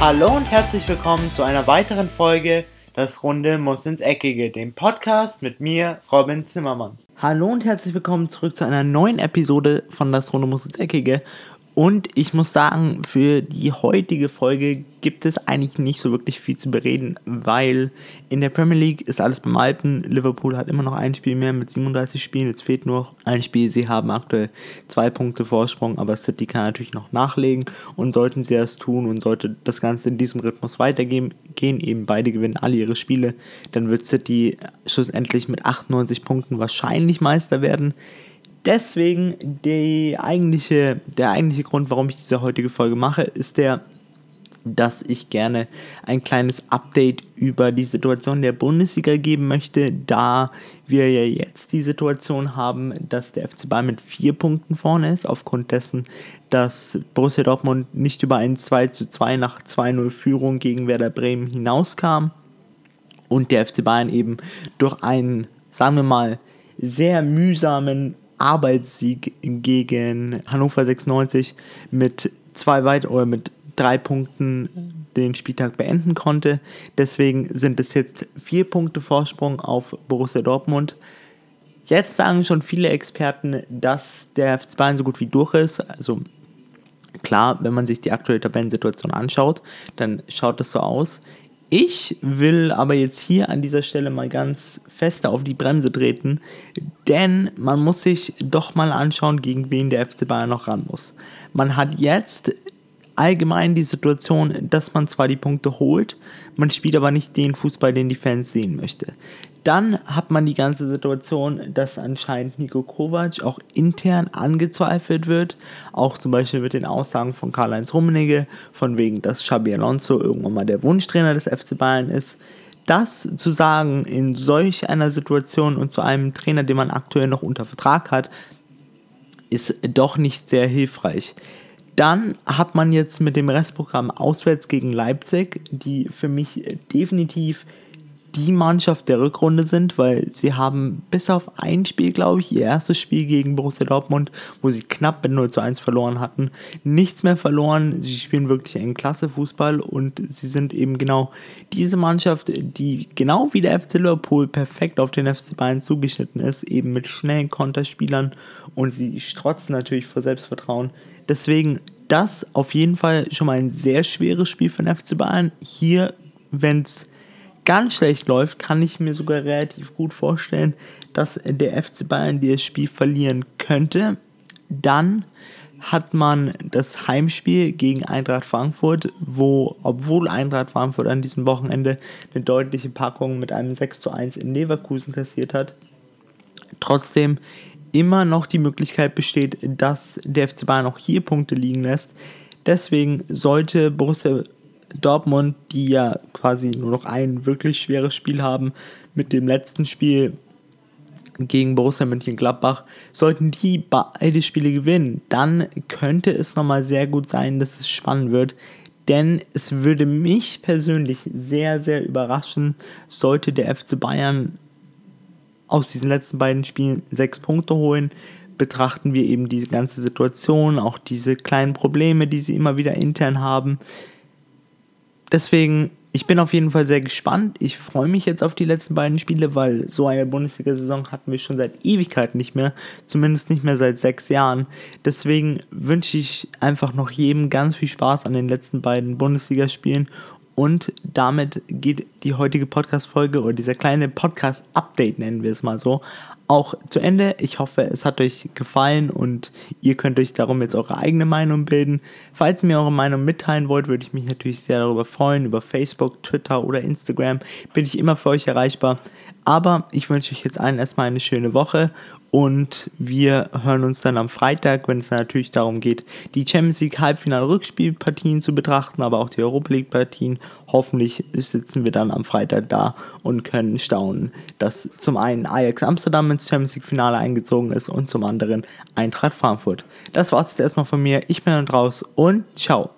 Hallo und herzlich willkommen zu einer weiteren Folge Das Runde muss ins Eckige, dem Podcast mit mir, Robin Zimmermann. Hallo und herzlich willkommen zurück zu einer neuen Episode von Das Runde muss ins Eckige. Und ich muss sagen, für die heutige Folge gibt es eigentlich nicht so wirklich viel zu bereden, weil in der Premier League ist alles beim Alten. Liverpool hat immer noch ein Spiel mehr mit 37 Spielen. Jetzt fehlt nur ein Spiel. Sie haben aktuell zwei Punkte Vorsprung, aber City kann natürlich noch nachlegen. Und sollten sie das tun und sollte das Ganze in diesem Rhythmus weitergehen, gehen eben beide gewinnen alle ihre Spiele, dann wird City schlussendlich mit 98 Punkten wahrscheinlich Meister werden deswegen die eigentliche, der eigentliche Grund, warum ich diese heutige Folge mache, ist der, dass ich gerne ein kleines Update über die Situation der Bundesliga geben möchte, da wir ja jetzt die Situation haben, dass der FC Bayern mit vier Punkten vorne ist, aufgrund dessen, dass Borussia Dortmund nicht über ein 2 zu 2 nach 2-0 Führung gegen Werder Bremen hinauskam und der FC Bayern eben durch einen, sagen wir mal, sehr mühsamen Arbeitssieg gegen Hannover 96 mit zwei weit oder mit drei Punkten den Spieltag beenden konnte. Deswegen sind es jetzt vier Punkte Vorsprung auf Borussia Dortmund. Jetzt sagen schon viele Experten, dass der FC Bayern so gut wie durch ist. Also klar, wenn man sich die aktuelle Tabellensituation anschaut, dann schaut es so aus. Ich will aber jetzt hier an dieser Stelle mal ganz fester auf die Bremse treten, denn man muss sich doch mal anschauen, gegen wen der FC Bayern noch ran muss. Man hat jetzt allgemein die Situation, dass man zwar die Punkte holt, man spielt aber nicht den Fußball, den die Fans sehen möchte. Dann hat man die ganze Situation, dass anscheinend Nico Kovac auch intern angezweifelt wird. Auch zum Beispiel mit den Aussagen von Karl-Heinz Rummenigge, von wegen, dass Xabi Alonso irgendwann mal der Wunschtrainer des FC Bayern ist. Das zu sagen in solch einer Situation und zu einem Trainer, den man aktuell noch unter Vertrag hat, ist doch nicht sehr hilfreich. Dann hat man jetzt mit dem Restprogramm auswärts gegen Leipzig, die für mich definitiv die Mannschaft der Rückrunde sind, weil sie haben bis auf ein Spiel, glaube ich, ihr erstes Spiel gegen Borussia Dortmund, wo sie knapp mit 0 zu 1 verloren hatten, nichts mehr verloren. Sie spielen wirklich einen klasse Fußball und sie sind eben genau diese Mannschaft, die genau wie der FC Liverpool perfekt auf den FC Bayern zugeschnitten ist, eben mit schnellen Konterspielern und sie strotzen natürlich vor Selbstvertrauen. Deswegen das auf jeden Fall schon mal ein sehr schweres Spiel für den FC Bayern. Hier, wenn es ganz schlecht läuft, kann ich mir sogar relativ gut vorstellen, dass der FC Bayern dieses Spiel verlieren könnte. Dann hat man das Heimspiel gegen Eintracht Frankfurt, wo, obwohl Eintracht Frankfurt an diesem Wochenende eine deutliche Packung mit einem 6 zu 1 in Leverkusen kassiert hat, trotzdem immer noch die Möglichkeit besteht, dass der FC Bayern auch hier Punkte liegen lässt. Deswegen sollte Borussia Dortmund, die ja quasi nur noch ein wirklich schweres Spiel haben, mit dem letzten Spiel gegen Borussia Mönchengladbach, sollten die beide Spiele gewinnen, dann könnte es nochmal sehr gut sein, dass es spannend wird. Denn es würde mich persönlich sehr, sehr überraschen, sollte der FC Bayern aus diesen letzten beiden Spielen sechs Punkte holen. Betrachten wir eben diese ganze Situation, auch diese kleinen Probleme, die sie immer wieder intern haben deswegen, ich bin auf jeden Fall sehr gespannt. Ich freue mich jetzt auf die letzten beiden Spiele, weil so eine Bundesliga-Saison hatten wir schon seit Ewigkeiten nicht mehr. Zumindest nicht mehr seit sechs Jahren. Deswegen wünsche ich einfach noch jedem ganz viel Spaß an den letzten beiden Bundesligaspielen. Und damit geht die heutige Podcast-Folge oder dieser kleine Podcast-Update, nennen wir es mal so, auch zu Ende. Ich hoffe, es hat euch gefallen und ihr könnt euch darum jetzt eure eigene Meinung bilden. Falls ihr mir eure Meinung mitteilen wollt, würde ich mich natürlich sehr darüber freuen. Über Facebook, Twitter oder Instagram bin ich immer für euch erreichbar. Aber ich wünsche euch jetzt allen erstmal eine schöne Woche und wir hören uns dann am Freitag, wenn es natürlich darum geht, die Champions League Halbfinal-Rückspielpartien zu betrachten, aber auch die Europa League-Partien. Hoffentlich sitzen wir dann am Freitag da und können staunen, dass zum einen Ajax Amsterdam ins Champions League-Finale eingezogen ist und zum anderen Eintracht Frankfurt. Das war's jetzt erstmal von mir. Ich bin dann raus und ciao.